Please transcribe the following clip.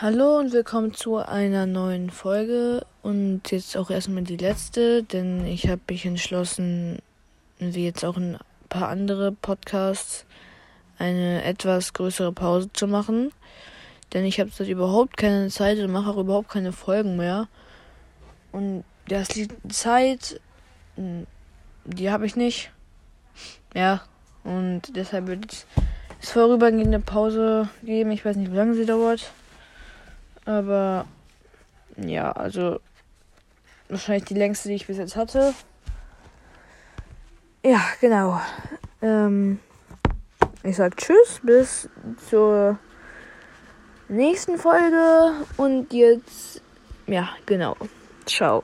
Hallo und willkommen zu einer neuen Folge und jetzt auch erstmal die letzte, denn ich habe mich entschlossen, wie jetzt auch ein paar andere Podcasts, eine etwas größere Pause zu machen, denn ich habe seit überhaupt keine Zeit und mache auch überhaupt keine Folgen mehr und das liegt Zeit, die habe ich nicht, ja und deshalb wird es vorübergehende Pause geben. Ich weiß nicht, wie lange sie dauert. Aber ja, also wahrscheinlich die längste, die ich bis jetzt hatte. Ja, genau. Ähm, ich sag Tschüss, bis zur nächsten Folge. Und jetzt, ja, genau. Ciao.